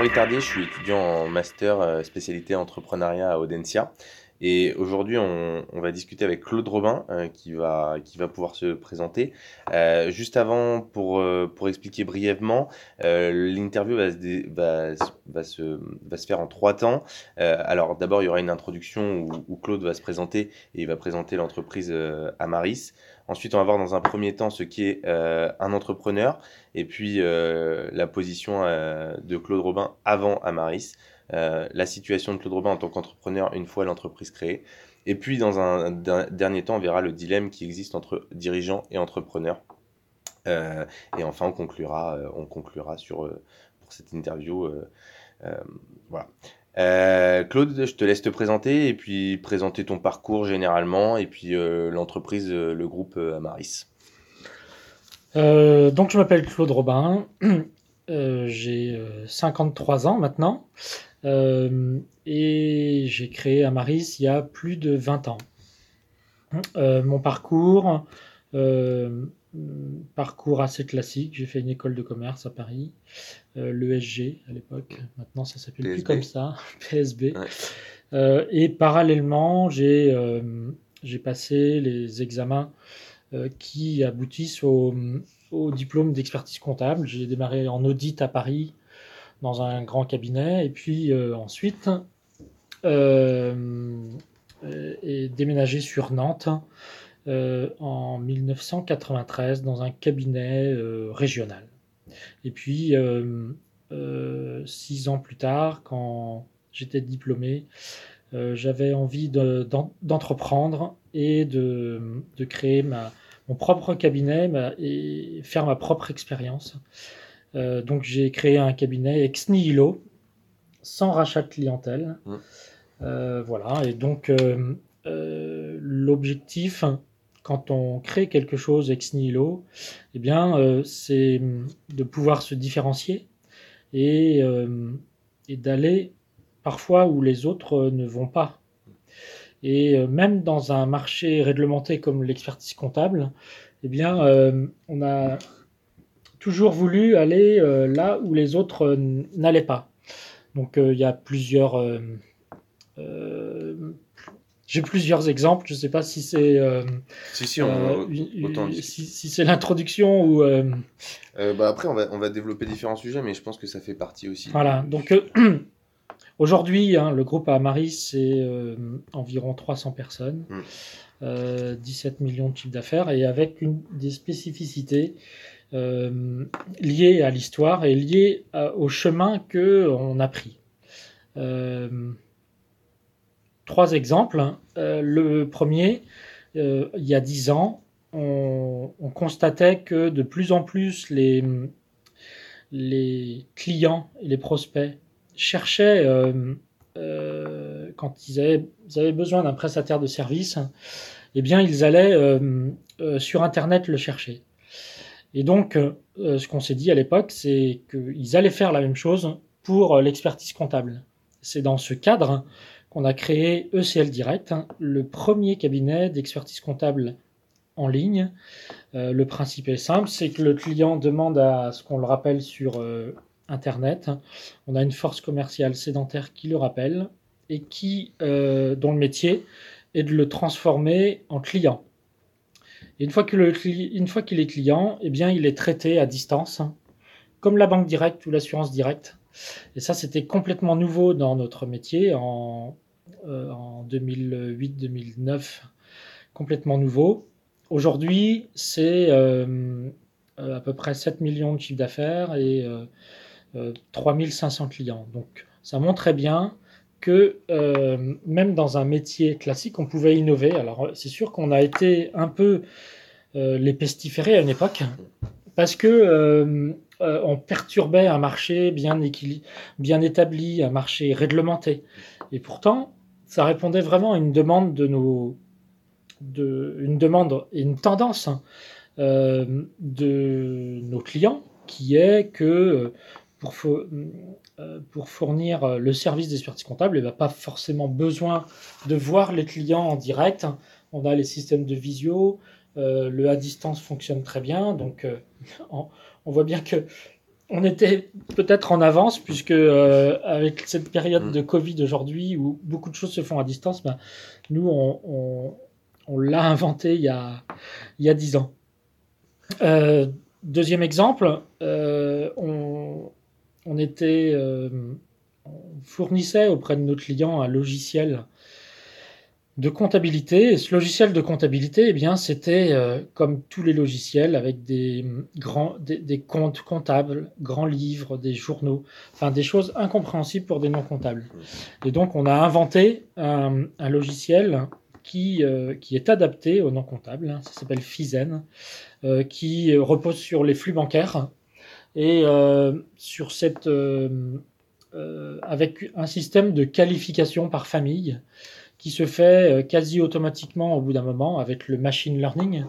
Amaury je suis étudiant en master euh, spécialité entrepreneuriat à Audencia. Et aujourd'hui, on, va discuter avec Claude Robin euh, qui, va, qui va pouvoir se présenter. Euh, juste avant, pour, pour expliquer brièvement, l'interview va, va, va, se, va se faire en trois temps. Alors d'abord, il y aura une introduction où, où Claude va se présenter et il va présenter l'entreprise Amaris. Ensuite, on va voir dans un premier temps ce qu'est euh, un entrepreneur et puis euh, la position euh, de Claude Robin avant Amaris, la situation de Claude Robin en tant qu'entrepreneur une fois l'entreprise créée. Et puis, dans un, der- dernier temps, on verra le dilemme qui existe entre dirigeant et entrepreneur. Euh, et enfin, on conclura, pour cette interview. voilà. Euh, Claude, je te laisse te présenter et puis présenter ton parcours généralement et puis euh, l'entreprise, euh, le groupe Amaris. Donc, je m'appelle Claude Robin. J'ai euh, 53 ans maintenant. Et j'ai créé Amaris il y a plus de 20 ans. Mon parcours, parcours assez classique. J'ai fait une école de commerce à Paris, euh, l'ESG à l'époque. Maintenant, ça s'appelle plus comme ça, PSB. Ouais. Euh, et parallèlement, j'ai euh, j'ai passé les examens qui aboutissent au, au diplôme d'expertise comptable. J'ai démarré en audit à Paris dans un grand cabinet et puis ensuite et déménagé sur Nantes en 1993 dans un cabinet euh, régional. Et puis euh, euh, six ans plus tard, quand j'étais diplômé, euh, j'avais envie de- d'en- d'entreprendre et de, de créer ma, mon propre cabinet ma- et faire ma propre expérience. Euh, donc j'ai créé un cabinet ex nihilo, sans rachat de clientèle. Mm. Euh, voilà, et donc euh, euh, l'objectif, quand on crée quelque chose ex nihilo, eh bien, euh, c'est de pouvoir se différencier et, euh, d'aller parfois où les autres euh, ne vont pas. Et même dans un marché réglementé comme l'expertise comptable, eh bien, on a toujours voulu aller là où les autres n'allaient pas. Donc, il y a plusieurs. J'ai plusieurs exemples. Je ne sais pas si c'est euh, Si, si, on, euh, si, si c'est l'introduction ou euh, Euh, bah après, on va, on va développer différents sujets, mais je pense que ça fait partie aussi. Voilà, donc euh, aujourd'hui, hein, le groupe Amaris, c'est euh, environ 300 personnes, Mm. euh, 17 millions de chiffres d'affaires, et avec une, des spécificités euh, liées à l'histoire et liées à- au chemin que on a pris. Euh, trois exemples. Euh, le premier, euh, il y a 10 ans, on, on constatait que de plus en plus les, clients et les prospects cherchaient, euh, quand ils avaient, besoin d'un prestataire de service, eh bien, ils allaient sur Internet le chercher. Et donc, ce qu'on s'est dit à l'époque, c'est qu'ils allaient faire la même chose pour l'expertise comptable. C'est dans ce cadre qu'on a créé ECL Direct, hein, le premier cabinet d'expertise comptable en ligne. Euh, le principe est simple, c'est que le client demande à ce qu'on le rappelle sur euh, Internet. On a une force commerciale sédentaire qui le rappelle et qui, euh, dont le métier est de le transformer en client. Une fois qu'il est client, eh bien, il est traité à distance, hein, comme la banque directe ou l'assurance directe. Et ça, c'était complètement nouveau dans notre métier en, euh, en 2008-2009, complètement nouveau. Aujourd'hui, c'est euh, euh, à peu près 7 millions de chiffres d'affaires et euh, euh, 3500 clients. Donc, ça montrait bien que euh, même dans un métier classique, on pouvait innover. Alors, c'est sûr qu'on a été un peu euh, les pestiférés à une époque parce que euh, on perturbait un marché bien, établi, un marché réglementé. Et pourtant, ça répondait vraiment à une demande de nos, de, une demande et une tendance hein, euh, de nos clients, qui est que euh, pour, pour fournir le service d'expertise comptable, il n'y a pas forcément besoin de voir les clients en direct. On a les systèmes de visio, euh, le à distance fonctionne très bien, donc euh, on, on voit bien que on était peut-être en avance, puisque euh, avec cette période mm. de Covid aujourd'hui, où beaucoup de choses se font à distance, ben, nous, on, l'a inventé il y a, il y a 10 ans. Deuxième exemple, on, on, était, on fournissait auprès de nos clients un logiciel de comptabilité. Ce logiciel de comptabilité, eh bien, c'était euh, comme tous les logiciels avec des grands, des, comptes comptables, grands livres, des journaux, enfin des choses incompréhensibles pour des non comptables. Et donc, on a inventé un, logiciel qui, euh, qui est adapté aux non comptables. Hein. ça s'appelle Fizen, euh, qui repose sur les flux bancaires et sur cette avec un système de qualification par famille qui se fait euh, quasi automatiquement au bout d'un moment avec le machine learning.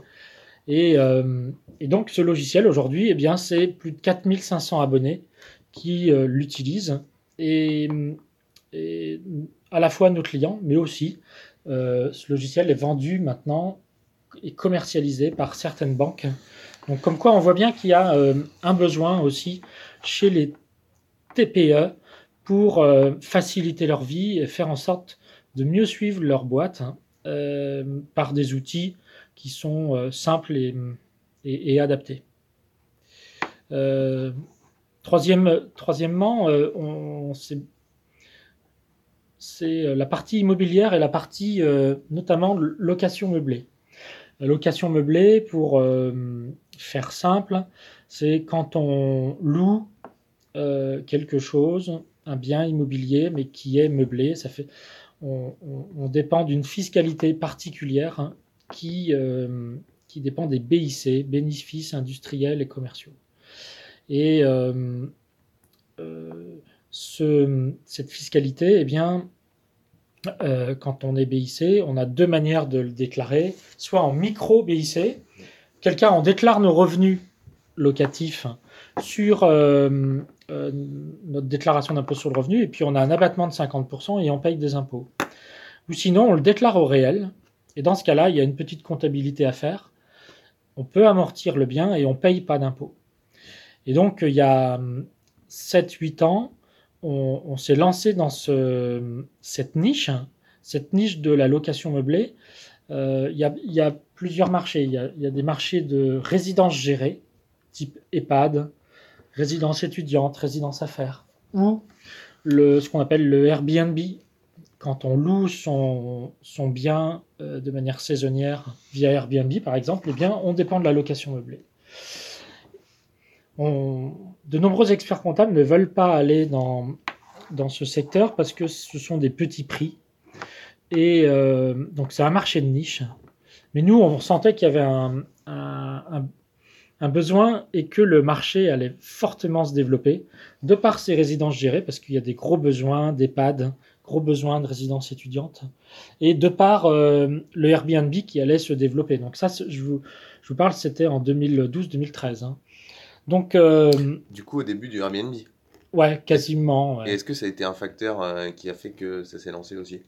Et, euh, donc ce logiciel aujourd'hui, eh bien, c'est plus de 4500 abonnés qui euh, l'utilisent. Et, à la fois nos clients, mais aussi ce logiciel est vendu maintenant et commercialisé par certaines banques. Donc comme quoi on voit bien qu'il y a un besoin aussi chez les TPE pour faciliter leur vie et faire en sorte de mieux suivre leur boîte hein, euh, par des outils qui sont euh, simples et, adaptés. Euh, troisième, troisièmement, c'est la partie immobilière et la partie notamment location meublée. Location meublée, pour faire simple, c'est quand on loue quelque chose, un bien immobilier, mais qui est meublé. Ça fait, on, dépend d'une fiscalité particulière hein, qui, euh, qui dépend des BIC, bénéfices industriels et commerciaux. Et euh, euh, ce, cette fiscalité, eh bien, quand on est BIC, on a deux manières de le déclarer, soit en micro BIC, quelqu'un on déclare nos revenus locatifs sur notre déclaration d'impôt sur le revenu, et puis on a un abattement de 50% et on paye des impôts. Ou sinon, on le déclare au réel, et dans ce cas-là, il y a une petite comptabilité à faire. On peut amortir le bien et on ne paye pas d'impôt. Et donc, il y a 7-8 ans, on, s'est lancé dans ce, cette niche, cette niche de la location meublée. Euh, il, y a, plusieurs marchés. Il y a des marchés de résidences gérées, type EHPAD, résidence étudiante, résidence affaires, ou le, ce qu'on appelle le Airbnb, quand on loue son, son bien euh, de manière saisonnière via Airbnb par exemple, eh bien, on dépend de la location meublée. de nombreux experts comptables ne veulent pas aller dans, dans ce secteur parce que ce sont des petits prix. Et euh, donc c'est un marché de niche. Mais nous, on sentait qu'il y avait un, un, un besoin et que le marché allait fortement se développer de par ces résidences gérées, parce qu'il y a des gros besoins d'EHPAD, gros besoins de résidences étudiantes, et de par euh, le Airbnb qui allait se développer. Donc ça, je vous, je vous parle, c'était en 2012-2013. Hein. Donc, euh, du coup, au début du Airbnb Ouais, quasiment. Et est-ce que ça a été un facteur euh, qui a fait que ça s'est lancé aussi?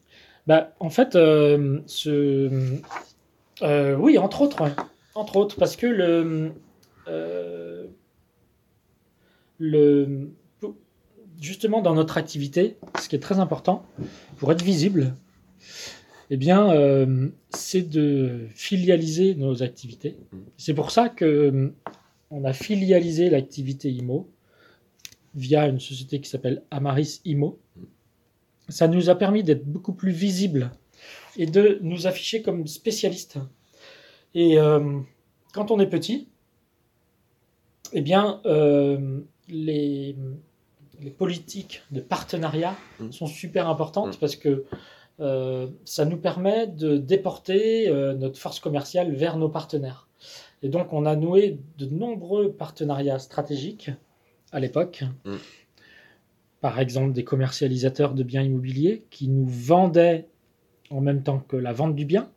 Bah, En fait, ce... oui, entre autres. Entre autres, parce que le, euh, le, justement dans notre activité, ce qui est très important pour être visible, eh bien, euh, c'est de filialiser nos activités. C'est pour ça que euh, on a filialisé l'activité IMO via une société qui s'appelle Amaris IMO. Ça nous a permis d'être beaucoup plus visible et de nous afficher comme spécialistes. Et quand on est petit, eh bien, euh, les, politiques de partenariat mmh. sont super importantes mmh. parce que euh, ça nous permet de déporter euh, notre force commerciale vers nos partenaires. Et donc, on a noué de nombreux partenariats stratégiques à l'époque. Mmh. Par exemple, des commercialisateurs de biens immobiliers qui nous vendaient en même temps que la vente du bien,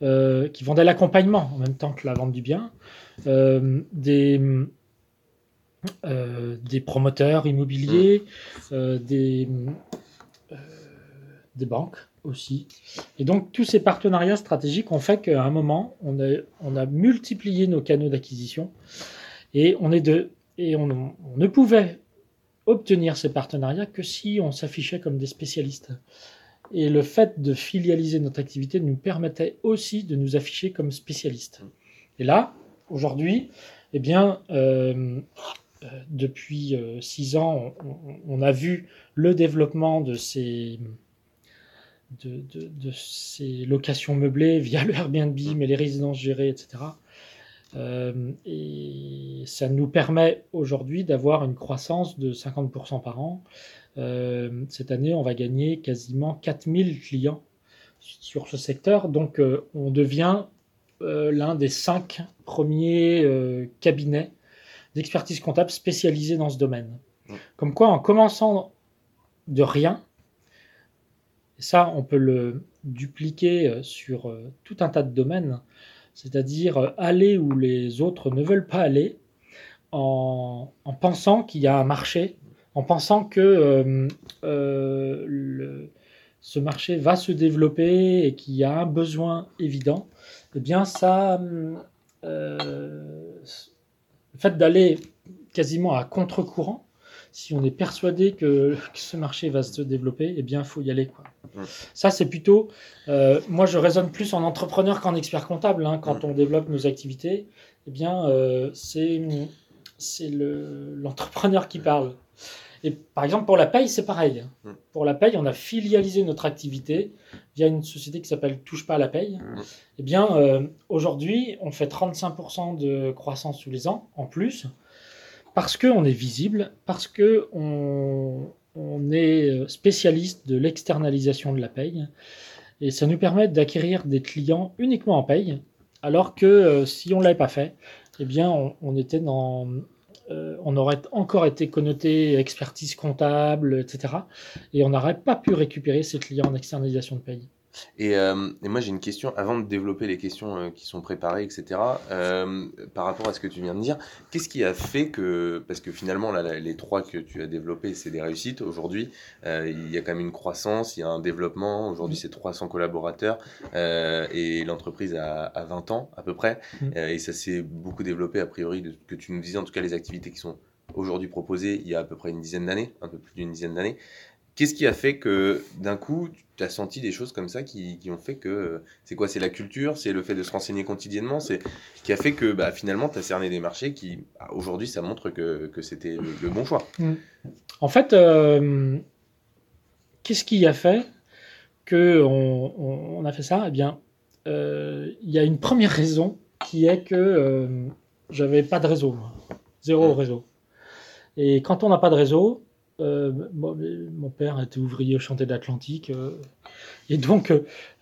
qui vendaient l'accompagnement en même temps que la vente du bien, des euh, des promoteurs immobiliers, mmh. euh, des, euh, des banques aussi. Et donc tous ces partenariats stratégiques ont fait qu'à un moment, on a, on a multiplié nos canaux d'acquisition et on est de et on, on ne pouvait obtenir ces partenariats que si on s'affichait comme des spécialistes. Et le fait de filialiser notre activité nous permettait aussi de nous afficher comme spécialistes. Et là, aujourd'hui, eh bien, euh, depuis euh, six ans, on, a vu le développement de ces, locations meublées via le Airbnb, mais les résidences gérées, etc. Euh, et ça nous permet aujourd'hui d'avoir une croissance de 50% par an. Euh, cette année, on va gagner quasiment 4000 clients sur ce secteur. Donc, euh, on devient euh, l'un des cinq premiers euh, cabinets d'expertise comptable spécialisés dans ce domaine. Mm. Comme quoi, en commençant de rien, ça, on peut le dupliquer euh, sur euh, tout un tas de domaines, c'est-à-dire euh, aller où les autres ne veulent pas aller, en, en pensant qu'il y a un marché, en pensant que euh, euh, le- ce marché va se développer et qu'il y a un besoin évident, eh bien ça, euh, fait d'aller quasiment à contre-courant, si on est persuadé que, que ce marché va se développer, eh bien il faut y aller. Quoi. Ça c'est plutôt, euh, moi je raisonne plus en entrepreneur qu'en expert comptable hein, quand on développe nos activités. Eh bien euh, c'est c'est le- l'entrepreneur qui parle. Et par exemple, pour la paye, c'est pareil. Mm. Pour la paye, on a filialisé notre activité via une société qui s'appelle Touche pas à la paye. Mm. Eh bien, euh, aujourd'hui, on fait 35% de croissance tous les ans, en plus, parce qu'on est visible, parce qu'on on est spécialiste de l'externalisation de la paye. Et ça nous permet d'acquérir des clients uniquement en paye, alors que euh, si on ne l'avait pas fait, eh bien, on, on était dans, euh, on aurait encore été connoté expertise comptable, etc. Et on n'aurait pas pu récupérer ces clients en externalisation de paye. Et, euh, et moi j'ai une question, avant de développer les questions euh, qui sont préparées, etc., euh, par rapport à ce que tu viens de dire, qu'est-ce qui a fait que, parce que finalement là, les trois que tu as développés, c'est des réussites, aujourd'hui il y a quand même une croissance, il y a un développement, aujourd'hui c'est 300 collaborateurs, et l'entreprise a, a 20 ans à peu près, Mm. euh, et ça s'est beaucoup développé a priori, de que tu nous disais, en tout cas les activités qui sont aujourd'hui proposées il y a à peu près une dizaine d'années, un peu plus d'une dizaine d'années. Qu'est-ce qui a fait que d'un coup, tu as senti des choses comme ça qui, qui ont fait que. euh, C'est quoi C'est la culture C'est le fait de se renseigner quotidiennement C'est qui a fait que bah, finalement, tu as cerné des marchés qui, bah, aujourd'hui, ça montre que, que c'était le, le bon choix. En fait, euh, qu'est-ce qui a fait que on, on- on a fait ça? Eh bien, euh, il y a une première raison qui est que euh, j'avais pas de réseau, zéro Mm. réseau. Et quand on n'a pas de réseau, euh, moi, mon père était ouvrier au chantier de l'Atlantique, euh, et donc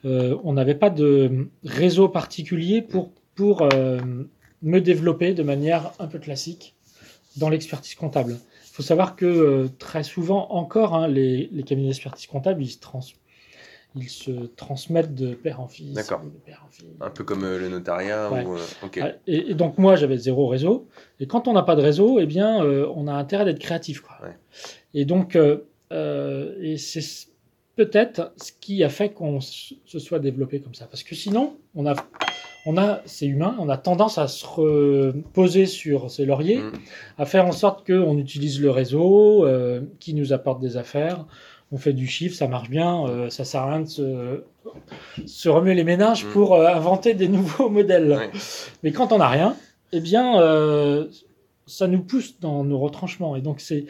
euh, on n'avait pas de réseau particulier pour pour euh, me développer de manière un peu classique dans l'expertise comptable. Il faut savoir que euh, très souvent encore, hein, les, les cabinets d'expertise comptable, ils se, trans- ils se transmettent de père en fils. D'accord. Un peu comme euh, le notariat. Ouais. Ou, euh, Et, et donc moi, j'avais zéro réseau. Et quand on n'a pas de réseau, eh bien, euh, on a intérêt d'être créatif. Quoi. Ouais. Et donc, euh, euh, et c'est peut-être ce qui a fait qu'on se soit développé comme ça. Parce que sinon, on a, on a, c'est humain, on a tendance à se reposer sur ses lauriers, Mm. à faire en sorte qu'on utilise le réseau, euh, qui nous apporte des affaires. On fait du chiffre, ça marche bien, euh, ça sert à rien de se, se remuer les ménages Mm. pour inventer des nouveaux modèles. Ouais. Mais quand on n'a rien, eh bien, ça nous pousse dans nos retranchements. Et donc, c'est,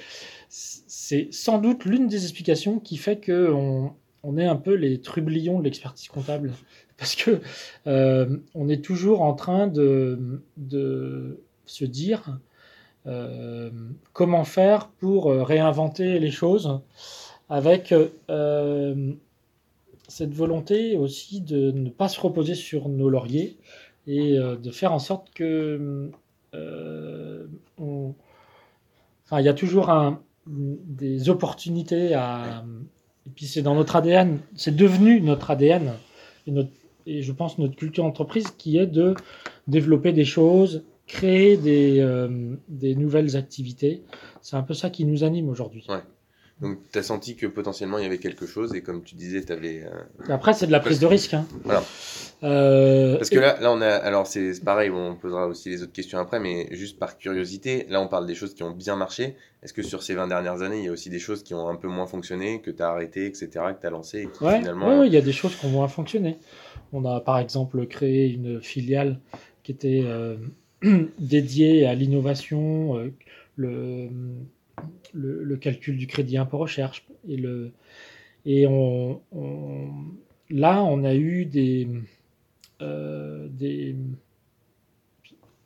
c'est sans doute l'une des explications qui fait que on, est un peu les trublions de l'expertise comptable. Parce que euh, est toujours en train de, se dire euh, comment faire pour euh, réinventer les choses avec cette volonté aussi de ne pas se reposer sur nos lauriers et de faire en sorte que il y a toujours un, des opportunités à et puis c'est dans notre ADN, c'est devenu notre ADN et, notre, et je pense notre culture entreprise qui est de développer des choses, créer des, euh, des nouvelles activités. C'est un peu ça qui nous anime aujourd'hui. Ouais. Donc, tu as senti que potentiellement il y avait quelque chose et comme tu disais, tu avais. Après, c'est de la prise de risque. Hein. Voilà. Euh, Parce que là, là, on a. Alors, c'est pareil, on posera aussi les autres questions après, mais juste par curiosité, là, on parle des choses qui ont bien marché. Est-ce que sur ces 20 dernières années, il y a aussi des choses qui ont un peu moins fonctionné, que tu as arrêté, etc., que tu as lancé et qui Ouais, finalement. ouais, il y a des choses qui ont moins fonctionné. On a par exemple créé une filiale qui était euh, dédiée à l'innovation, euh, le, le, le calcul du crédit impôt recherche. Et, le, et on, on- là, on a eu des, euh, des.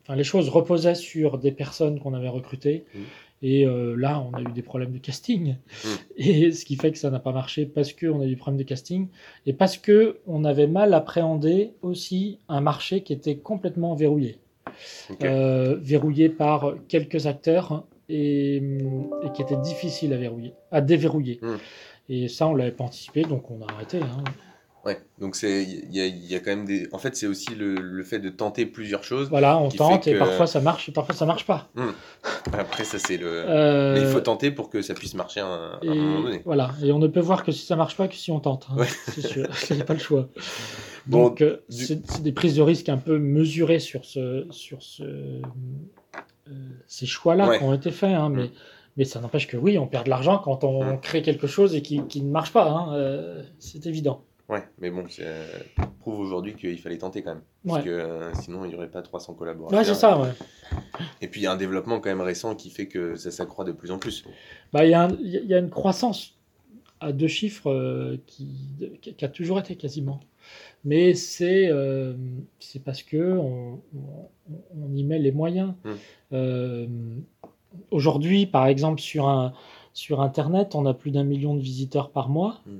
Enfin, les choses reposaient sur des personnes qu'on avait recrutées. Mhm. Et euh, là, on a eu des problèmes de casting. Et ce qui fait que ça n'a pas marché parce qu'on a eu des problèmes de casting et parce que on avait mal appréhendé aussi un marché qui était complètement verrouillé. Euh, verrouillé par quelques acteurs et, et qui était difficile à verrouiller, à déverrouiller. Mm. Et ça, on l'avait pas anticipé, donc on a arrêté. hein. Ouais, donc c'est il y a, il y a quand même des. En fait, c'est aussi le, le fait de tenter plusieurs choses. Voilà, on tente et que- parfois ça marche et parfois ça marche pas. Après, ça, c'est le. Euh, Mais il faut tenter pour que ça puisse marcher à un, moment donné. voilà, et on ne peut voir que si ça marche pas que si on tente. hein. Ouais. C'est sûr, il n'y a pas le choix. Bon, Donc, euh, du- c'est c'est des prises de risque un peu mesurées sur, ce, sur ce, euh, ces choix-là Ouais. qui ont été faits. hein, mais, Mm. mais ça n'empêche que oui, on perd de l'argent quand on Mm. crée quelque chose et qui, qui ne marche pas. hein, euh, c'est évident. Ouais, mais bon, ça prouve aujourd'hui qu'il fallait tenter quand même. Ouais. Parce que euh, sinon, il n'y aurait pas 300 collaborateurs. Ouais, c'est ça. ouais. Et puis, il y a un développement quand même récent qui fait que ça s'accroît de plus en plus. Bah, Il y, a un- y a une croissance à deux chiffres euh, qui- qui a toujours été quasiment. Mais c'est euh, parce que on, on- y met les moyens. Mm. Euh, Aujourd'hui, par exemple, sur, un, sur Internet, on a plus d'un million de visiteurs par mois. Mm.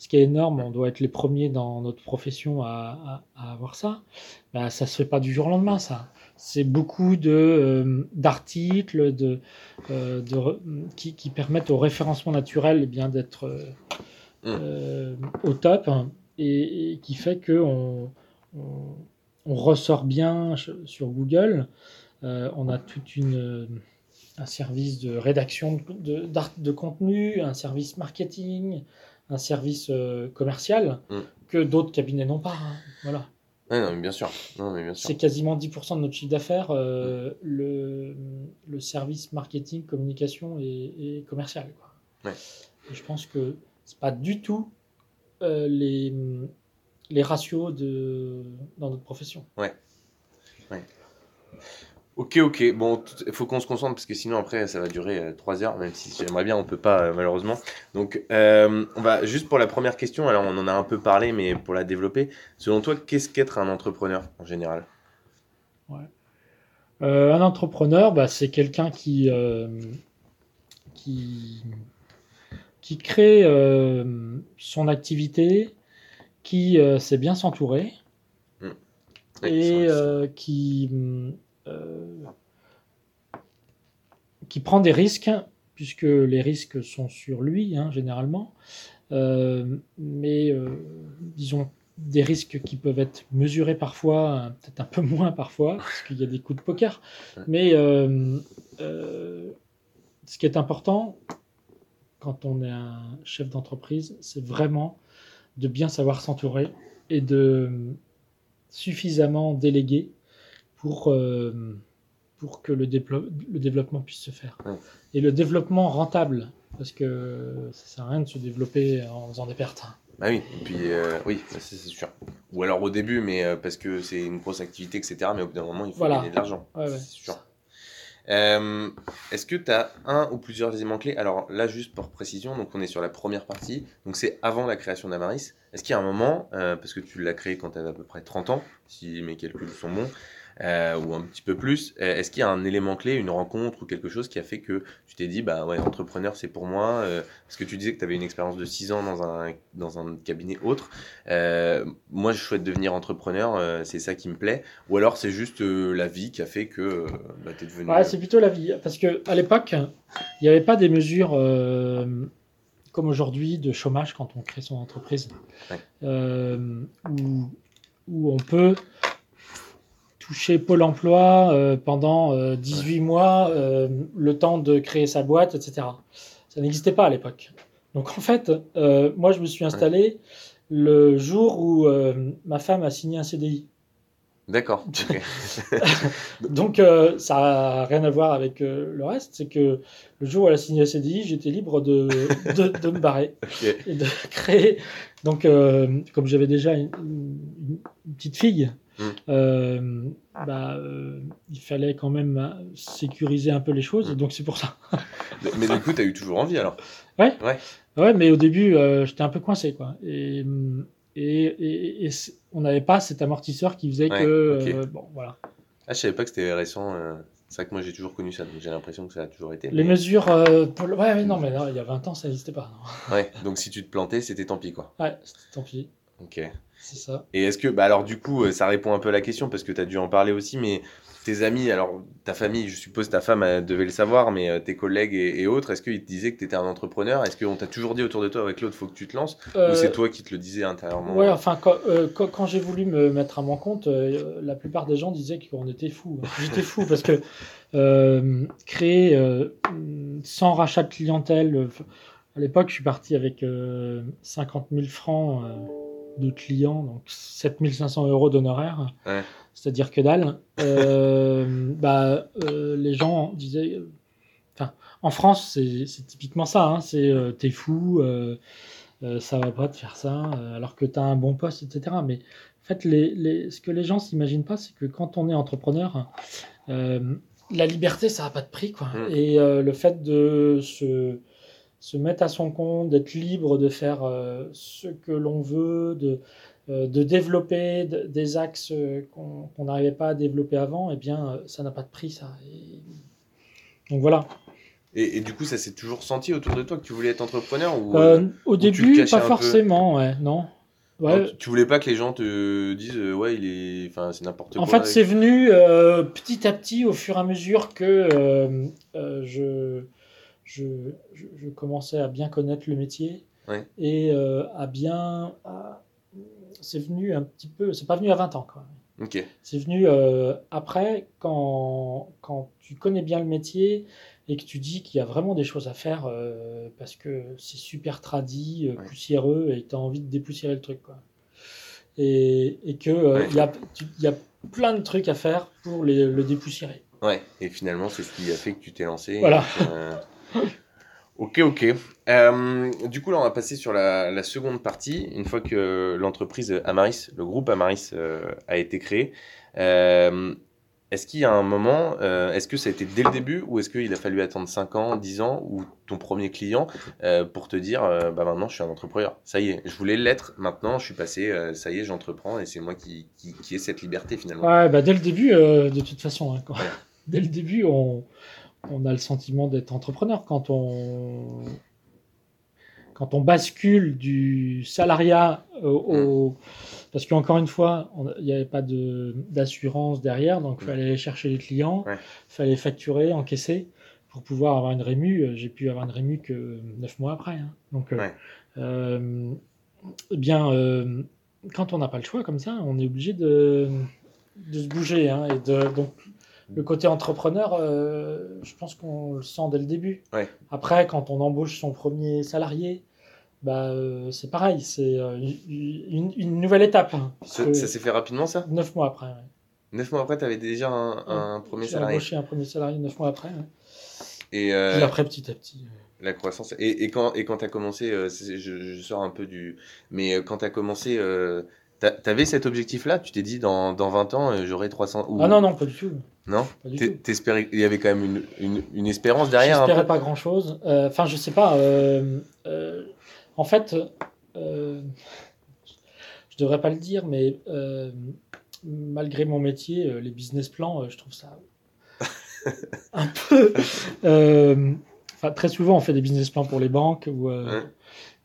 Ce qui est énorme, on doit être les premiers dans notre profession à, à- à avoir ça. Bah, ça se fait pas du jour au lendemain, ça. C'est beaucoup de euh, d'articles, de, euh, de qui, qui permettent au référencement naturel eh bien d'être euh, Mm. euh, au top hein, et, et qui fait que on, ressort bien sur Google. Euh, on a toute une euh, un service de rédaction de, de contenu, un service marketing, un service euh, commercial Mm. que d'autres cabinets n'ont pas. hein. Voilà. Non, mais bien sûr. Sûr. C'est quasiment 10% de notre chiffre d'affaires, euh, le, le service marketing, communication et, et commercial. Quoi. Ouais. Et je pense que c'est pas du tout euh, les, les ratios de, dans notre profession. Ok, ok. Bon, il faut qu'on se concentre parce que sinon après ça va durer 3 heures, même si j'aimerais bien, on peut pas euh, malheureusement. Donc, euh, on va juste pour la première question. Alors, on en a un peu parlé, mais pour la développer, selon toi, qu'est-ce qu'être un entrepreneur en général? Euh, un entrepreneur, bah, c'est quelqu'un qui, euh, qui, qui crée euh, son activité, qui euh, sait bien s'entourer Ouais, et euh, qui, qui prend des risques, puisque les risques sont sur lui, hein, généralement. Mais disons des risques qui peuvent être mesurés parfois, hein, peut-être un peu moins parfois, parce qu'il y a des coups de poker. Mais euh, euh, ce qui est important quand on est un chef d'entreprise, c'est vraiment de bien savoir s'entourer et de suffisamment déléguer pour, euh, pour que le, le développement puisse se faire. Ouais. Et le développement rentable, parce que ça sert à rien de se développer en faisant des pertes. Ah oui, et puis euh, oui, c'est sûr. Ou alors au début, mais euh, parce que c'est une grosse activité, etc. Mais au bout d'un moment, il faut Voilà. gagner de l'argent. Ouais, ouais. C'est sûr. Euh, Est-ce que tu as un ou plusieurs éléments clés? Alors là, juste pour précision, donc on est sur la première partie, donc c'est avant la création d'Amaris. Est-ce qu'il y a un moment, euh, parce que tu l'as créé quand tu avais à peu près 30 ans, si mes calculs sont bons, euh, ou un petit peu plus, euh, est-ce qu'il y a un élément clé, une rencontre ou quelque chose qui a fait que tu t'es dit, bah ouais, entrepreneur c'est pour moi euh, Parce que tu disais que tu avais une expérience de 6 ans dans un, dans un cabinet autre. Euh, moi, je souhaite devenir entrepreneur, c'est ça qui me plaît. Ou alors c'est juste la vie qui a fait que bah, tu es devenu. Ouais, c'est plutôt la vie. Parce qu'à l'époque, il n'y avait pas des mesures comme aujourd'hui de chômage quand on crée son entreprise, Ouais. euh, où, où on peut toucher Pôle emploi euh, pendant euh, 18 mois, euh, le temps de créer sa boîte, etc. Ça n'existait pas à l'époque. Donc en fait, euh, moi je me suis installé le jour où ma femme a signé un CDI. D'accord. Donc euh, ça n'a rien à voir avec euh, le reste, c'est que le jour où elle a signé un CDI, j'étais libre de, de, de me barrer et de créer. Donc euh, comme j'avais déjà une, une- une petite fille, Mm. euh, bah, il fallait quand même sécuriser un peu les choses, et donc c'est pour ça. Mais, mais du coup, tu as eu toujours envie alors? Ouais, mais au début, j'étais un peu coincé, quoi. Et, hum, et, et- et c'est- on n'avait pas cet amortisseur qui faisait Ouais, que. euh, bon, voilà. Ah, je savais pas que c'était récent. euh, C'est vrai que moi j'ai toujours connu ça, donc j'ai l'impression que ça a toujours été. Les mais- mesures. euh, pour le- Ouais, mais non, mais non, il y a 20 ans, ça n'existait pas. non. Ouais, donc si tu te plantais, c'était tant pis quoi. Ouais, c'était- tant pis, Ok. c'est ça. Et est-ce que, bah alors du coup, euh, ça répond un peu à la question parce que tu as dû en parler aussi, mais tes amis, alors ta famille, je suppose ta femme elle devait le savoir, mais euh, tes collègues et, et autres, est-ce qu'ils te disaient que tu étais un entrepreneur? Est-ce qu'on t'a toujours dit autour de toi avec l'autre, faut que tu te lances? Euh, Ou c'est toi qui te le disais intérieurement? Ouais, enfin, quand, euh, quand, quand j'ai voulu me mettre à mon compte, euh, la plupart des gens disaient qu'on était fous. J'étais fou parce que euh, créer euh, sans rachat de clientèle, euh, à l'époque, je suis parti avec euh, 50 000 francs euh, de clients, donc 7500 euros d'honoraires, Ouais. c'est-à-dire que dalle. Euh, bah, euh, les gens disaient. Enfin, en France, c'est typiquement ça. hein, c'est euh, t'es fou. ça va pas de faire ça, alors que tu as un bon poste, etc. Mais en fait, les, les- ce que les gens s'imaginent pas, c'est que quand on est entrepreneur, la liberté, ça n'a pas de prix. Quoi. Mm. Et le fait de se, se mettre à son compte, d'être libre de faire euh, ce que l'on veut, de, euh, de développer de- des axes qu'on n'arrivait pas à développer avant, eh bien, euh, ça n'a pas de prix, ça. Et- Donc voilà. Et, et du coup, ça s'est toujours senti autour de toi que tu voulais être entrepreneur ou Euh, au tu début, cachais pas forcément, ouais, non. Ouais, non, tu- tu voulais pas que les gens te disent euh, ouais, il est, enfin, c'est n'importe quoi. En fait, c'est venu euh, petit à petit au fur et à mesure que je, je, je, je commençais à bien connaître le métier Ouais. et euh, à bien. à- C'est venu un petit peu. C'est pas venu à 20 ans. Ok. C'est venu euh, après, quand, quand tu connais bien le métier et que tu dis qu'il y a vraiment des choses à faire euh, parce que c'est super tradit, Ouais. poussiéreux et tu as envie de dépoussiérer le truc. Quoi. Et, et que Ouais. y, a, tu- y a plein de trucs à faire pour les- le dépoussiérer. Ouais. Et finalement, c'est ce qui a fait que tu t'es lancé. Voilà. Et euh, Ok, ok. Euh, du coup, là, on va passer sur la, la seconde partie. Une fois que l'entreprise Amaris, le groupe Amaris euh, a été créé, euh, est-ce qu'il y a un moment, est-ce que ça a été dès le début ou est-ce qu'il a fallu attendre 5 ans, 10 ans ou ton premier client pour te dire, bah maintenant je suis un entrepreneur. Ça y est, je voulais l'être, maintenant je suis passé, ça y est, j'entreprends et c'est moi qui, qui, qui ai cette liberté finalement. Ouais, bah dès le début, de toute façon, hein, quand- dès le début, on, on a le sentiment d'être entrepreneur quand on quand on bascule du salariat au, au- parce qu'encore une fois, il n'y avait pas de d'assurance derrière, donc il fallait aller chercher les clients, il Ouais. fallait facturer, encaisser pour pouvoir avoir une rému. Euh, J'ai pu avoir une rému que neuf mois après. hein. Donc, euh, Ouais. euh, eh bien, euh, quand on n'a pas le choix comme ça, on est obligé de, de se bouger. hein, et de, donc, le côté entrepreneur, euh, je pense qu'on le sent dès le début. Ouais. Après, quand on embauche son premier salarié, bah, euh, c'est pareil, c'est euh, une, une nouvelle étape. hein, Ça, s'est fait rapidement ça? Neuf mois après. ouais. Neuf mois après, tu avais déjà un, un premier J'ai salarié. embauché un premier salarié neuf mois après. ouais. Et, Puis après, petit à petit. La croissance. Et, et quand et quand t'as commencé, je, je sors un peu du, mais quand t'as commencé, euh, t'a- t'avais cet objectif-là? Tu t'es dit dans, dans 20 ans, euh, j'aurai 300. Ou... Ah non, non, pas du tout. Non? T'espérais, il y avait quand même une, une, une espérance derrière. J'espérais pas grand chose. Enfin, je sais pas. euh, euh, en fait, euh, je devrais pas le dire, mais euh, malgré mon métier, euh, les business plans, euh, je trouve ça un peu. euh, Enfin, très souvent, on fait des business plans pour les banques, ou, euh.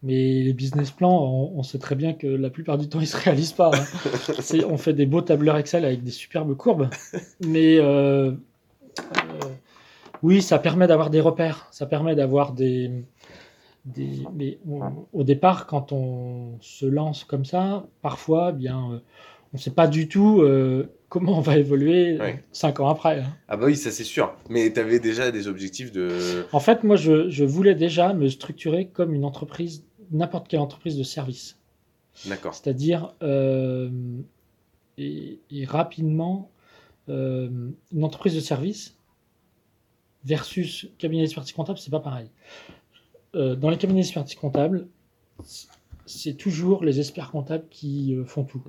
Mais les business plans, on, on sait très bien que la plupart du temps, ils se réalisent pas. hein. C'est- on fait des beaux tableurs Excel avec des superbes courbes, mais euh, euh, oui, ça permet d'avoir des repères, ça permet d'avoir des, des mais on- au départ, quand on se lance comme ça, parfois, eh bien, euh, on ne sait pas du tout comment on va évoluer Ouais. cinq ans après. hein. Ah bah oui, ça c'est sûr. Mais tu avais déjà des objectifs de... En fait, moi, je, je voulais déjà me structurer comme une entreprise, n'importe quelle entreprise de service. D'accord. C'est-à-dire, euh, et, et rapidement, euh, une entreprise de service versus cabinet d'expertise comptable, c'est pas pareil. Euh, dans les cabinets d'expertise comptable, c'est toujours les experts comptables qui font tout.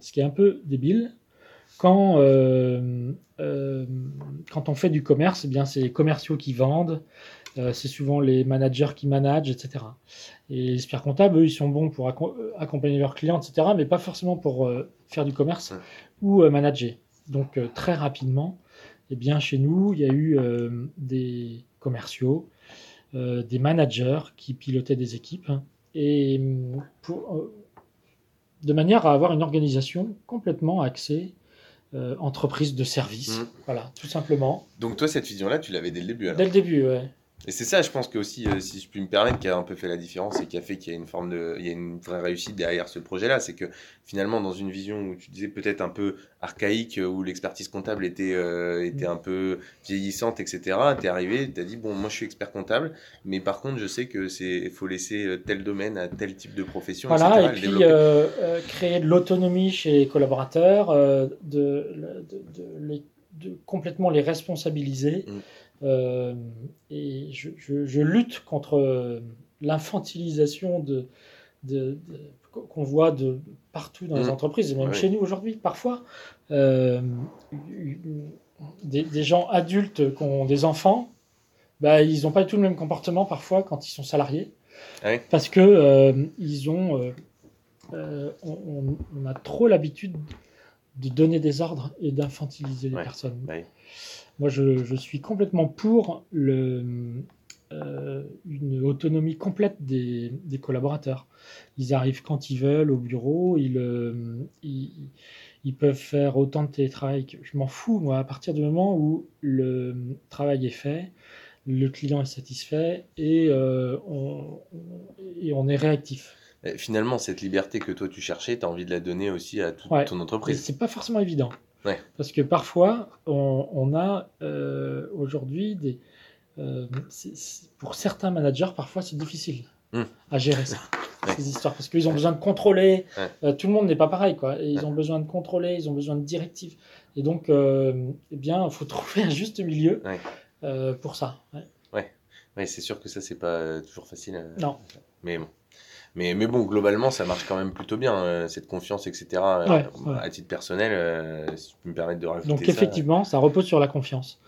Ce qui est un peu débile. Quand, quand on fait du commerce, eh bien, c'est les commerciaux qui vendent, euh, c'est souvent les managers qui managent, etc. Et les experts comptables, eux, ils sont bons pour euh, accompagner leurs clients, etc., mais pas forcément pour euh, faire du commerce Ouais. ou euh, manager. Donc, très rapidement, eh bien, chez nous, il y a eu des commerciaux, des managers qui pilotaient des équipes, hein, et pour, euh, de manière à avoir une organisation complètement axée euh, entreprise de service. Mhm. Voilà, tout simplement. Donc toi, cette vision-là, tu l'avais dès le début alors? Dès le début, ouais. Et c'est ça, je pense que aussi, euh, si je puis me permettre, qui a un peu fait la différence et qui a fait qu'il y a une forme de, il y a une vraie réussite derrière ce projet-là, c'est que finalement, dans une vision où tu disais peut-être un peu archaïque, où l'expertise comptable était, euh, était un peu vieillissante, etc., t'es arrivé, t'as dit bon, moi je suis expert comptable, mais par contre, je sais que c'est, faut laisser euh, tel domaine à tel type de profession, Voilà, etc., et puis euh, créer de l'autonomie chez les collaborateurs, de, de, de les- de complètement les responsabiliser. Mm. Euh, et je, je- je lutte contre l'infantilisation de, de- de- qu'on voit de partout dans les Mm. entreprises, et même chez nous aujourd'hui, parfois. Euh, des, des gens adultes qui ont des enfants, bah, ils n'ont pas du tout le même comportement parfois quand ils sont salariés. Ah oui Parce que euh, ils ont, on, on- on a trop l'habitude de donner des ordres et d'infantiliser les Ouais. personnes. Ouais. Moi, je, je suis complètement pour le, euh, une autonomie complète des, des collaborateurs. Ils arrivent quand ils veulent au bureau, ils, euh, ils, ils peuvent faire autant de télétravail que je m'en fous, moi, à partir du moment où le travail est fait, le client est satisfait et, euh, on, on- et on est réactif. Finalement, cette liberté que toi tu cherchais, t'as envie de la donner aussi à toute Ouais. ton entreprise. c'est pas forcément évident. Ouais. Parce que parfois, on, on a euh, aujourd'hui des. euh, pour certains managers, parfois, c'est difficile Hmm. à gérer ça, Ouais. ces histoires. Parce qu'ils ont besoin de contrôler. Ouais. Euh, tout le monde n'est pas pareil, quoi. Et ils ont besoin de contrôler, ils ont besoin de directives. Et donc, eh bien, il faut trouver un juste milieu pour ça. Ouais. Ouais, c'est sûr que ça, c'est pas toujours facile. euh, Non. Mais bon. Mais, mais bon, globalement, ça marche quand même plutôt bien, euh, cette confiance, etc. euh, Ouais, ouais. À titre personnel, euh, si tu peux me permettre de rajouter Donc ça. effectivement, ça repose sur la confiance.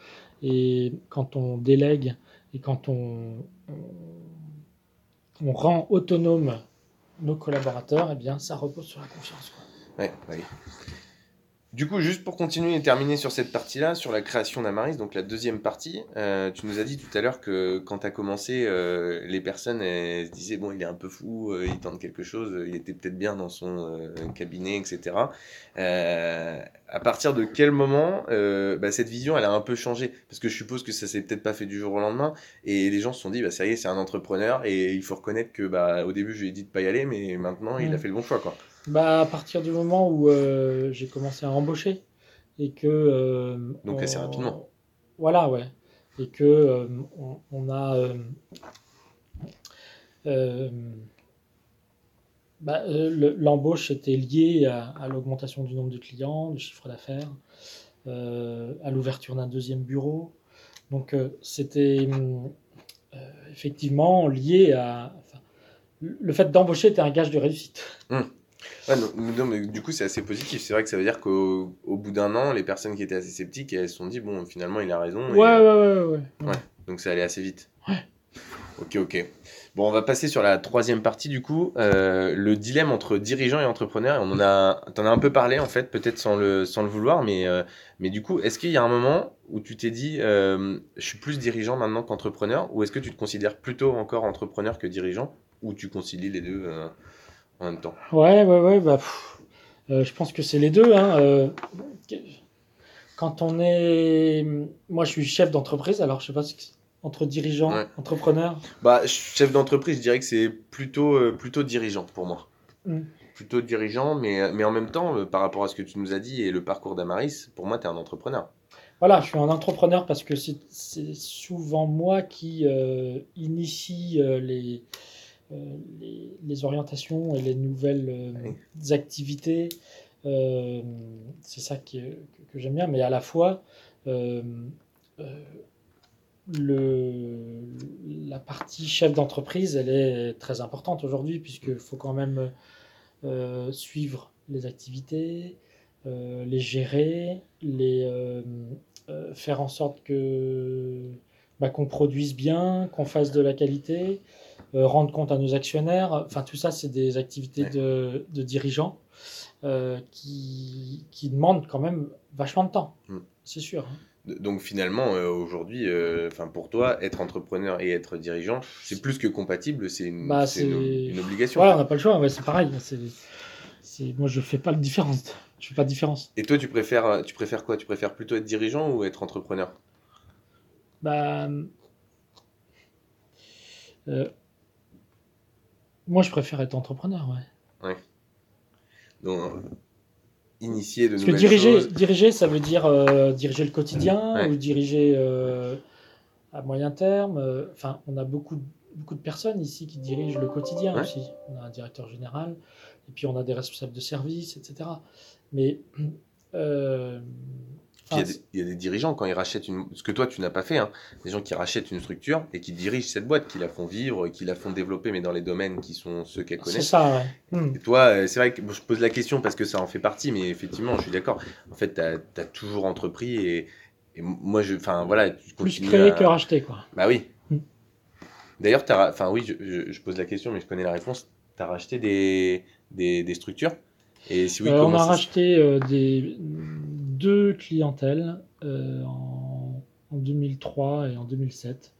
Et quand on délègue et quand on, on, rend autonome nos collaborateurs, eh bien, ça repose sur la confiance. quoi. Ouais. Du coup, juste pour continuer et terminer sur cette partie-là, sur la création d'Amaris, donc la deuxième partie, euh, tu nous as dit tout à l'heure que quand tu as commencé, euh, les personnes elles se disaient, bon, il est un peu fou, euh, il tente quelque chose, il était peut-être bien dans son euh, cabinet, etc. Euh, à partir de quel moment euh, bah, cette vision, elle a un peu changé? Parce que je suppose que ça s'est peut-être pas fait du jour au lendemain, et les gens se sont dit, bah, ça y est, c'est un entrepreneur, et il faut reconnaître que bah, au début, je lui ai dit de pas y aller, mais maintenant, il a Mm. fait le bon choix. quoi. Bah, à partir du moment où euh, j'ai commencé à embaucher et que. euh, Donc assez rapidement. Voilà, ouais. Et que euh, on, on a. bah, le- l'embauche était liée à, à l'augmentation du nombre de clients, du chiffre d'affaires, à l'ouverture d'un deuxième bureau. Donc c'était hum, effectivement lié à. enfin, le fait d'embaucher était un gage de réussite. Ouais, non, non, mais du coup, c'est assez positif. C'est vrai que ça veut dire qu'au au bout d'un an, les personnes qui étaient assez sceptiques, elles se sont dit, bon, finalement, il a raison. et- Ouais, ouais, ouais, ouais. Ouais. Donc ça allait assez vite. Ouais. Ok, ok. Bon, on va passer sur la troisième partie du coup, euh, le dilemme entre dirigeant et entrepreneur. On en a, t'en as un peu parlé en fait, peut-être sans le, sans le vouloir, mais, euh, mais du coup, est-ce qu'il y a un moment où tu t'es dit, euh, je suis plus dirigeant maintenant qu'entrepreneur, ou est-ce que tu te considères plutôt encore entrepreneur que dirigeant, ou tu concilies les deux euh, en même temps Ouais, ouais, ouais, bah, pff, euh, je pense que c'est les deux. Hein, euh, quand on est. Moi, je suis chef d'entreprise, alors je sais pas si c'est entre dirigeant, Ouais. entrepreneur. Bah, chef d'entreprise, je dirais que c'est plutôt, euh, plutôt dirigeant pour moi. plutôt dirigeant, mais, mais en même temps, euh, par rapport à ce que tu nous as dit et le parcours d'Amaris, pour moi, tu es un entrepreneur. Voilà, je suis un entrepreneur parce que c'est souvent moi qui euh, initie les, les, les orientations et les nouvelles euh, Oui. activités. Euh, c'est ça qui, que, que j'aime bien, mais à la fois, euh, euh, le, la partie chef d'entreprise, elle est très importante aujourd'hui, puisqu'il faut quand même euh, suivre les activités, euh, les gérer, les, euh, euh, faire en sorte que bah, qu'on produise bien, qu'on fasse de la qualité, euh, rendre compte à nos actionnaires. Enfin, tout ça, c'est des activités Ouais. de, de dirigeants euh, qui, qui demandent quand même vachement de temps, Mm. c'est sûr. hein. Donc finalement, euh, aujourd'hui, enfin pour toi, être entrepreneur et être dirigeant, c'est plus que compatible, c'est une, Bah, c'est une, c'est- une obligation. Voilà, on n'a pas le choix, ouais, c'est pareil. C'est, c'est, moi, je fais pas de différence. Je fais pas de différence. Et toi, tu préfères, tu préfères quoi? Tu préfères plutôt être dirigeant ou être entrepreneur? Bah, euh, moi, je préfère être entrepreneur, ouais. Donc, euh, initier de Parce que diriger, choses. diriger, ça veut dire euh, diriger le quotidien Ouais. ou diriger euh, à moyen terme. euh, Enfin, on a beaucoup, de- beaucoup de personnes ici qui dirigent le quotidien Ouais. aussi. On a un directeur général, et puis on a des responsables de service, etc. Mais euh, Puis il y, a des- il y a des dirigeants quand ils rachètent une, ce que toi tu n'as pas fait, hein, des gens qui rachètent une structure et qui dirigent cette boîte, qui la font vivre, qui la font développer, mais dans les domaines qui sont ceux qu'elles c'est connaissent. ça, ouais. Hmm. Et toi, euh, c'est vrai que bon, je pose la question parce que ça en fait partie, mais effectivement, je suis d'accord. En fait, tu as, toujours entrepris et, et moi, je, enfin voilà, tu Plus créer à- que racheter, quoi. Bah oui. Mm. D'ailleurs, enfin oui, je, je- je pose la question, mais je connais la réponse. Tu as racheté des, des, des structures? Et si oui, Euh, on a racheté euh, des, deux clientèles euh, en, en 2003 et en 2007.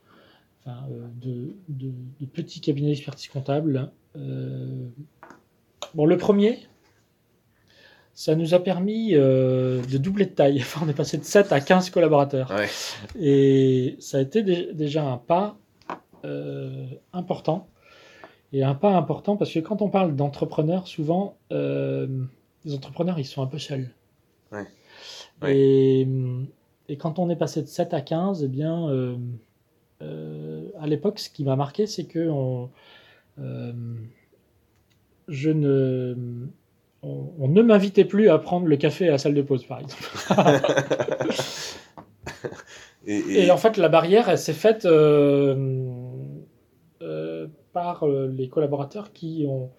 Enfin, euh, de, de- de petits cabinets d'expertise comptable. Euh, bon, le premier, ça nous a permis de doubler de taille. Enfin, on est passé de 7 à 15 collaborateurs. Ouais. Et ça a été dé- déjà un pas important. Et un pas important parce que quand on parle d'entrepreneurs, souvent, euh, les entrepreneurs, ils sont un peu seuls. Ouais. Et, et quand on est passé de 7 à 15, eh bien, euh, euh, à l'époque, ce qui m'a marqué, c'est que on, euh, je ne, on, on ne m'invitait plus à prendre le café à la salle de pause, par exemple. Et, et- Et en fait, la barrière, elle s'est faite par les collaborateurs qui ont,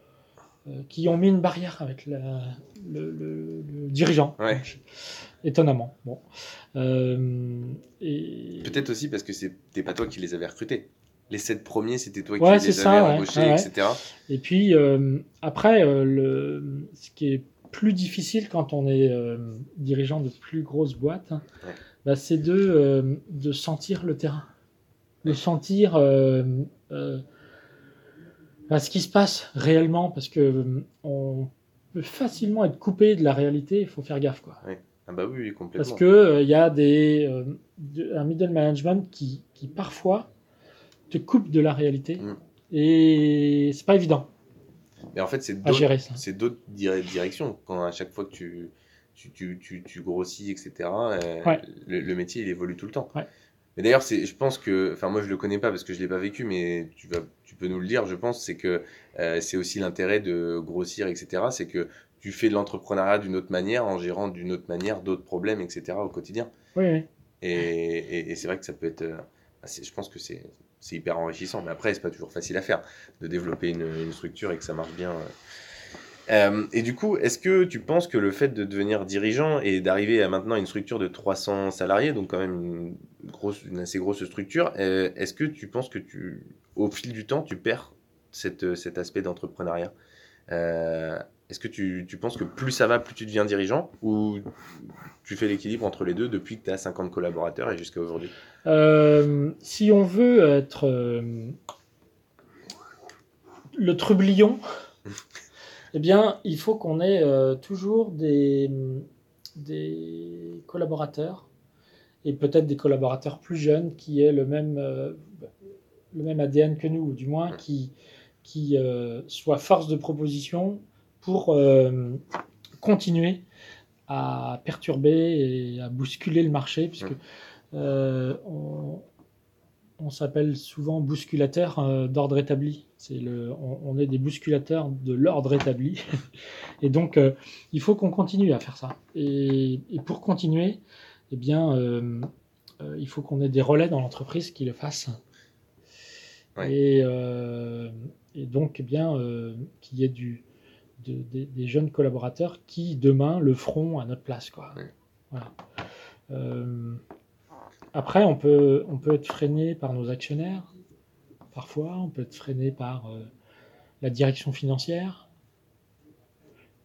qui ont mis une barrière avec la- le, le- le dirigeant. Ouais. Donc, étonnamment. Bon. Euh, et... peut-être aussi parce que c'était pas toi qui les avais recrutés. Les sept premiers, c'était toi Ouais, qui les ça, avais ouais, embauchés, etc. Et puis, euh, après, euh, le, ce qui est plus difficile quand on est euh, dirigeant de plus grosses boîtes, hein, bah, c'est de, euh, de sentir le terrain. De sentir euh, euh, ce qui se passe réellement, parce que euh, on peut facilement être coupé de la réalité, il faut faire gaffe. Quoi. Ah bah oui, oui, complètement. Parce que il y a des, euh, un middle management qui, qui parfois te coupe de la réalité, Mm. et c'est pas évident Mais en fait, c'est d'autres gérer ça. c'est d'autres dire- directions. Quand à chaque fois que tu, tu, tu, tu, tu grossis, etc., euh, Ouais. le, le métier, il évolue tout le temps. Ouais. Mais d'ailleurs, c'est, je pense que, enfin, moi, je le connais pas parce que je l'ai pas vécu, mais tu vas, tu peux nous le dire. Je pense, c'est que euh, c'est aussi l'intérêt de grossir, etc. C'est que tu fais de l'entrepreneuriat d'une autre manière, en gérant d'une autre manière d'autres problèmes, etc. au quotidien. Oui, oui. Et, et, et c'est vrai que ça peut être, euh, je pense que c'est, c'est hyper enrichissant. Mais après, c'est pas toujours facile à faire de développer une, une structure et que ça marche bien. euh. Euh, et du coup, est-ce que tu penses que le fait de devenir dirigeant et d'arriver à maintenant une structure de 300 salariés, donc quand même une, grosse, une assez grosse structure, euh, est-ce que tu penses que tu, au fil du temps, tu perds cette, cet aspect d'entrepreneuriat? Euh, Est-ce que tu, tu penses que plus ça va, plus tu deviens dirigeant ou tu fais l'équilibre entre les deux depuis que tu as 50 collaborateurs et jusqu'à aujourd'hui? Euh, si on veut être euh, le trublion, eh bien, il faut qu'on ait euh, toujours des, des collaborateurs et peut-être des collaborateurs plus jeunes qui aient le même, euh, le même ADN que nous, ou du moins qui, euh, soient force de proposition pour continuer à perturber et à bousculer le marché, puisque on, on s'appelle souvent bousculateur d'ordre établi. Le, on, est des bousculateurs de l'ordre établi. et donc, euh, il faut qu'on continue à faire ça. Et, pour continuer, eh bien, euh, il faut qu'on ait des relais dans l'entreprise qui le fassent. Et, donc, eh bien, qu'il y ait du, des jeunes collaborateurs qui, demain, le feront à notre place. Quoi. Voilà. Après, on peut, on peut être freiné par nos actionnaires, parfois, on peut être freiné par euh, la direction financière,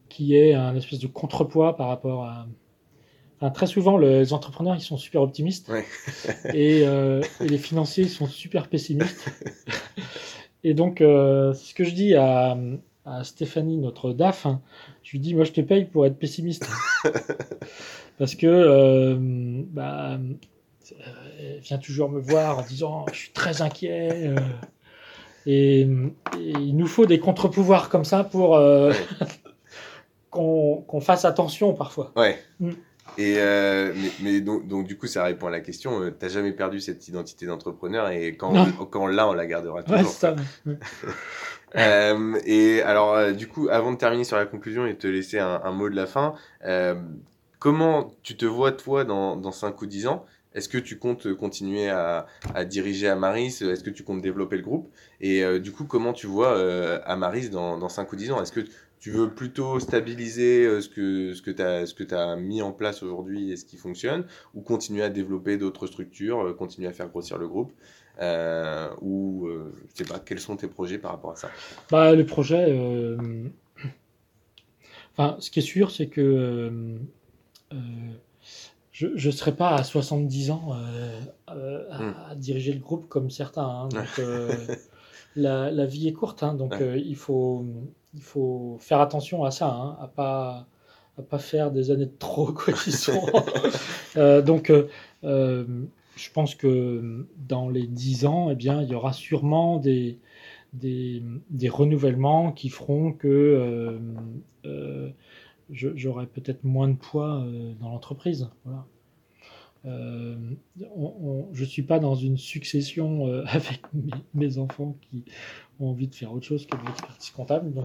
qui est un espèce de contrepoids par rapport à. Enfin, très souvent, les entrepreneurs, ils sont super optimistes, euh, et, les financiers, ils sont super pessimistes. et donc, euh, c'est ce que je dis à, Stéphanie, notre DAF, hein. je lui dis, moi, je te paye pour être pessimiste. Parce que bah, elle vient toujours me voir en disant je suis très inquiet. Euh. et, il nous faut des contre-pouvoirs comme ça pour euh, qu'on fasse attention parfois. Ouais. Mm. Et euh, mais, donc, donc, du coup ça répond à la question. tu T'as jamais perdu cette identité d'entrepreneur et quand on, quand on l'a on la gardera toujours. Ouais, ça. et alors du coup avant de terminer sur la conclusion et te laisser un, un mot de la fin, comment tu te vois toi dans, dans 5 ou 10 ans? Est-ce que tu comptes continuer à, diriger Amaris? Est-ce que tu comptes développer le groupe? Et euh, du coup, comment tu vois euh, Amaris dans, dans 5 ou 10 ans? Est-ce que tu veux plutôt stabiliser euh, ce que, tu as, mis en place aujourd'hui et ce qui fonctionne? Ou continuer à développer d'autres structures, continuer à faire grossir le groupe? Ou je sais pas, quels sont tes projets par rapport à ça? Bah, Le projet. Enfin, ce qui est sûr, c'est que je ne serai pas à 70 ans euh, euh, hmm. à, diriger le groupe comme certains. Hein. donc, euh, la, la, vie est courte, hein, donc il, faut, il faut faire attention à ça, hein, à pas à pas faire des années de trop quoi qu'ils sont. donc, je pense que dans les 10 ans, eh bien, il y aura sûrement des, des, des renouvellements qui feront que j'aurai peut-être moins de poids euh, dans l'entreprise. Voilà. Euh, je ne suis pas dans une succession euh, avec mes, enfants qui ont envie de faire autre chose que de l'expertise comptable. Donc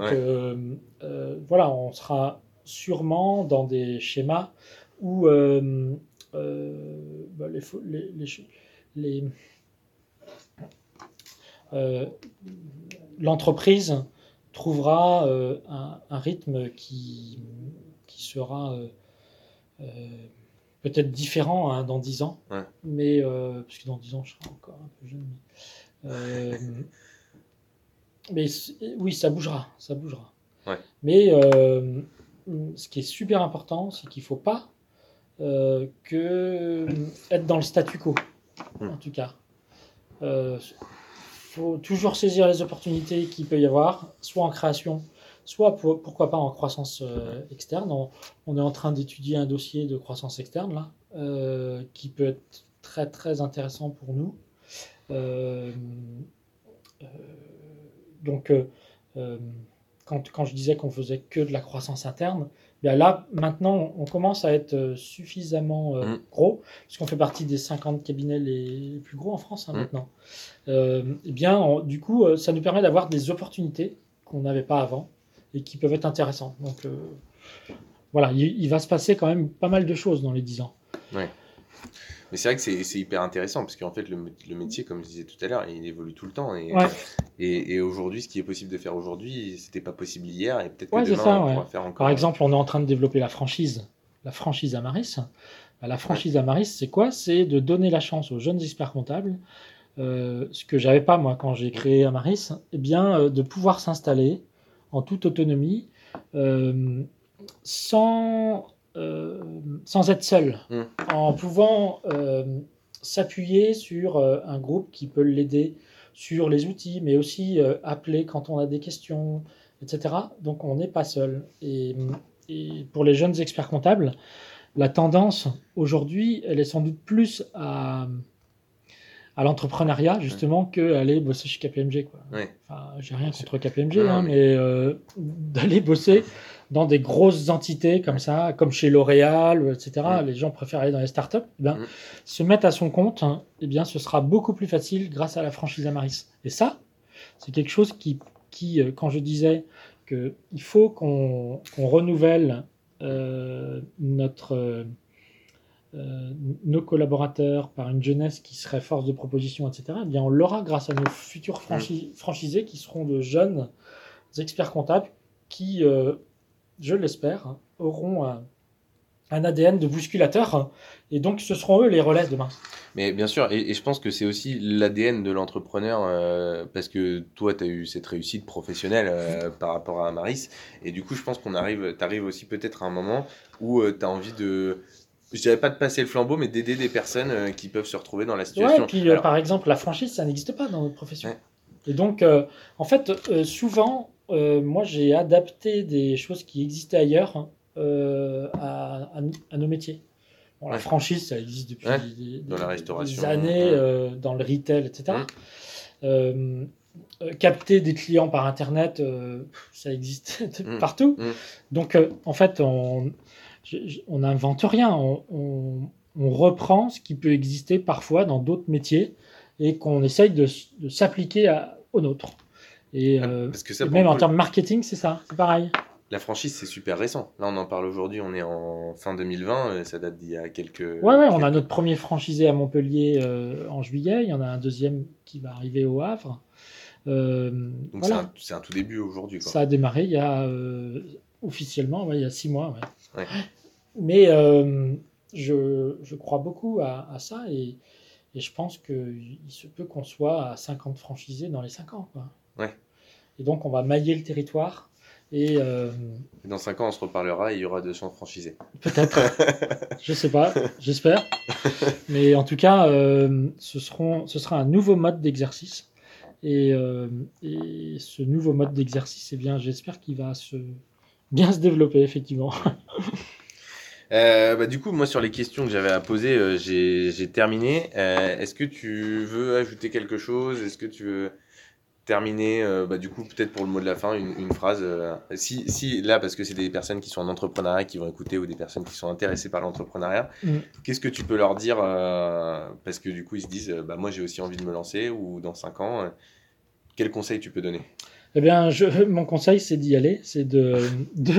voilà, on sera sûrement dans des schémas où bah, les, l'entreprise trouvera un, rythme qui, sera euh, euh, peut-être différent hein, dans 10 ans. Mais, euh, parce que dans 10 ans, je serai encore un peu jeune. Mais, oui, ça bougera. Ça bougera. Mais ce qui est super important, c'est qu'il ne faut pas que être dans le statu quo, hmm. en tout cas. Faut toujours saisir les opportunités qu'il peut y avoir, soit en création, soit pourquoi pas en croissance euh, externe. On, est en train d'étudier un dossier de croissance externe là, euh, qui peut être très très intéressant pour nous. Euh, donc, quand, quand, je disais qu'on faisait que de la croissance interne, bien là maintenant on commence à être suffisamment mm. gros, puisqu'on fait partie des 50 cabinets les, plus gros en France hein, mm. maintenant. et eh bien, du coup, ça nous permet d'avoir des opportunités qu'on n'avait pas avant et qui peuvent être intéressants. Donc euh, voilà, il, va se passer quand même pas mal de choses dans les 10 ans. Ouais. Mais c'est vrai que c'est hyper intéressant parce qu'en fait, le, le, métier, comme je disais tout à l'heure, il évolue tout le temps. Et, et, et aujourd'hui, ce qui est possible de faire aujourd'hui, c'était pas possible hier et peut-être que demain, on pourra faire encore. Par exemple, on est en train de développer la franchise, la franchise Amaris. Bah, la franchise Amaris, c'est quoi? C'est de donner la chance aux jeunes experts comptables, euh, ce que j'avais pas moi quand j'ai créé Amaris, eh bien, euh, de pouvoir s'installer en toute autonomie, euh, sans, sans être seul, hmm. en pouvant euh, s'appuyer sur un groupe qui peut l'aider sur les outils, mais aussi appeler quand on a des questions, etc. Donc on n'est pas seul. Et, et, pour les jeunes experts comptables, la tendance aujourd'hui, elle est sans doute plus à à l'entrepreneuriat justement que aller bosser chez KPMG. Quoi. Ouais. Enfin, j'ai rien contre KPMG, hein, mais- mais euh, d'aller bosser dans des grosses entités comme ça, comme chez L'Oréal, etc. Les gens préfèrent aller dans les startups. Eh ben, Mm. se mettre à son compte, hein, eh bien, ce sera beaucoup plus facile grâce à la franchise Amaris. Et ça, c'est quelque chose qui, qui euh, quand je disais qu'il faut qu'on renouvelle euh, notre, euh, nos collaborateurs par une jeunesse qui serait force de proposition, etc., eh bien, on l'aura grâce à nos futurs franchi- franchisés qui seront de jeunes experts comptables qui, euh, je l'espère, auront un, un ADN de bousculateur hein, et donc ce seront eux les relais demain. Mais bien sûr, et, et je pense que c'est aussi l'ADN de l'entrepreneur, euh, parce que toi, tu as eu cette réussite professionnelle euh, par rapport à Maris, et du coup, je pense qu'on arrive, tu arrives aussi peut-être à un moment où tu as envie de, je dirais pas de passer le flambeau, mais d'aider des personnes euh, qui peuvent se retrouver dans la Ouais, situation. et puis euh, Alors, par exemple, la franchise, ça n'existe pas dans notre profession. Ouais. Et donc, euh, en fait, euh, souvent, euh, moi, j'ai adapté des choses qui existaient ailleurs hein, euh, à, à- à nos métiers. Bon, la Ouais. franchise, ça existe depuis Ouais, des, dans la des- restauration, des années, ouais. euh, dans le retail, etc. Euh, capter des clients par Internet, ça existe Mhm. partout. Mhm. Donc, en fait, on n'invente rien. On, on- on reprend ce qui peut exister parfois dans d'autres métiers et qu'on essaye de, de s'appliquer au nôtre. Et, euh, parce que ça, et même en termes marketing, c'est ça, c'est pareil. la franchise, c'est super récent. Là, on en parle aujourd'hui, on est en fin 2020, euh, ça date d'il y a quelques. Ouais, ouais, on a notre premier franchisé à Montpellier euh, en juillet. Il y en a un deuxième qui va arriver au Havre. Euh, Donc, voilà. c'est un, tout début aujourd'hui. Ça a démarré il y a euh, officiellement, ouais, il y a six mois. ouais. Ouais. Mais je, je crois beaucoup à, à ça et, et je pense qu'il se peut qu'on soit à 50 franchisés dans les 5 ans. quoi. Ouais. Et donc on va mailler le territoire et euh, Dans 5 ans, on se reparlera et il y aura 200 franchisés. peut-être, je sais pas, j'espère. Mais en tout cas, euh, ce, seront, ce sera un nouveau mode d'exercice. Et, euh, et ce nouveau mode d'exercice, eh bien, j'espère qu'il va se bien se développer, effectivement. Euh, bah, du coup, moi, sur les questions que j'avais à poser, euh, j'ai terminé. Euh, Est-ce que tu veux ajouter quelque chose? Est-ce que tu veux terminer, euh, bah, du coup, peut-être pour le mot de la fin, une, une phrase euh, si, si, là, parce que c'est des personnes qui sont en entrepreneuriat qui vont écouter ou des personnes qui sont intéressées par l'entrepreneuriat, Mm. qu'est-ce que tu peux leur dire euh, Parce que du coup, ils se disent, bah, moi, j'ai aussi envie de me lancer ou dans 5 ans. quel conseil tu peux donner? Eh bien, je, mon conseil, c'est d'y aller, c'est de, de,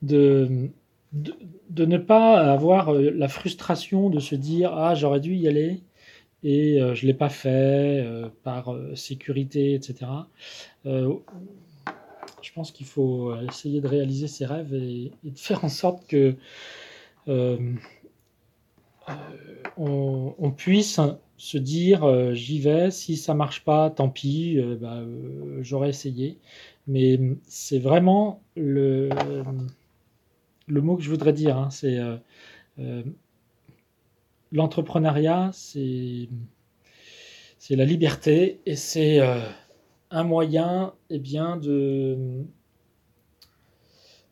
de, de, de ne pas avoir la frustration de se dire Ah, j'aurais dû y aller et euh, je ne l'ai pas fait euh, par euh, sécurité, etc. Je pense qu'il faut essayer de réaliser ses rêves et, de faire en sorte que on, puisse se dire j'y vais, si ça marche pas, tant pis, bah, euh, j'aurais essayé. Mais c'est vraiment le, le mot que je voudrais dire. hein, c'est l'entrepreneuriat, c'est c'est la liberté et c'est euh, un moyen eh bien, de,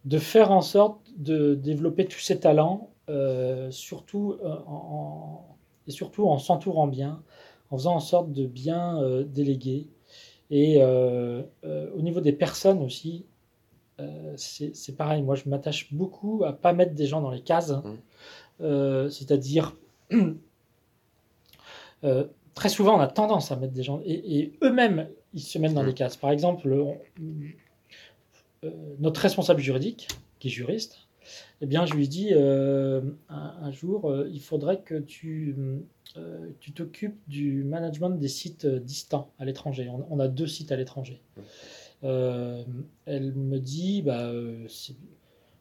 de faire en sorte de développer tous ses talents, euh, surtout, euh, en, et surtout en s'entourant bien, en faisant en sorte de bien déléguer. Et au niveau des personnes aussi, c'est pareil. Moi, je m'attache beaucoup à pas mettre des gens dans les cases. Euh, c'est-à-dire euh, très souvent, on a tendance à mettre des gens et, et eux-mêmes, ils se mettent dans Mhm. des cases. Par exemple, on- euh, notre responsable juridique, qui est juriste, eh bien, je lui dis euh, un, un jour, il faudrait que tu tu t'occupes du management des sites distants à l'étranger. On, on a deux sites à l'étranger. Euh, elle me dit, bah,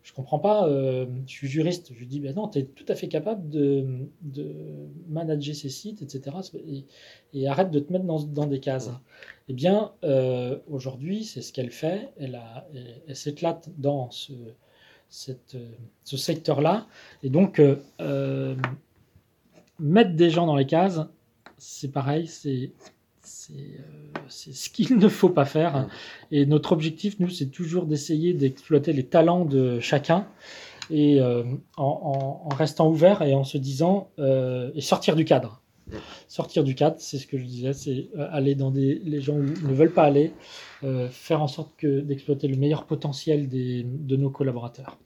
je comprends pas, euh, je suis juriste. Je lui dis, bah non, tu es tout à fait capable de, de manager ces sites, etc. Et, et arrête de te mettre dans, dans des cases. Eh bien, euh, aujourd'hui, c'est ce qu'elle fait. Elle, a- elle, elle s'éclate dans ce, cette, euh, ce secteur-là. Et donc, euh, mettre des gens dans les cases, c'est pareil, c'est c'est euh, c'est ce qu'il ne faut pas faire. Et notre objectif, nous, c'est toujours d'essayer d'exploiter les talents de chacun et euh, en, en- en restant ouvert et en se disant euh, et sortir du cadre. Sortir du cadre, c'est ce que je disais, c'est aller dans des les gens où ne veulent pas aller, euh, faire en sorte que d'exploiter le meilleur potentiel des, de nos collaborateurs.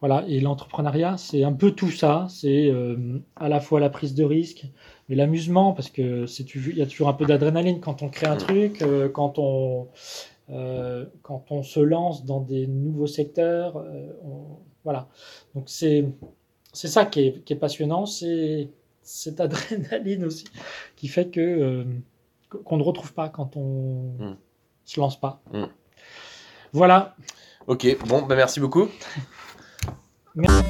Voilà, et l'entrepreneuriat, c'est un peu tout ça. C'est à la fois la prise de risque, mais l'amusement, parce que c'est il y a toujours un peu d'adrénaline quand on crée un truc, euh, quand on euh, quand on se lance dans des nouveaux secteurs. euh, on- voilà, donc c'est c'est ça qui est, qui est passionnant, c'est cette adrénaline aussi qui fait que qu'on ne retrouve pas quand on Mm. se lance pas. Mm. Voilà. Ok, bon, bah merci beaucoup. Merci.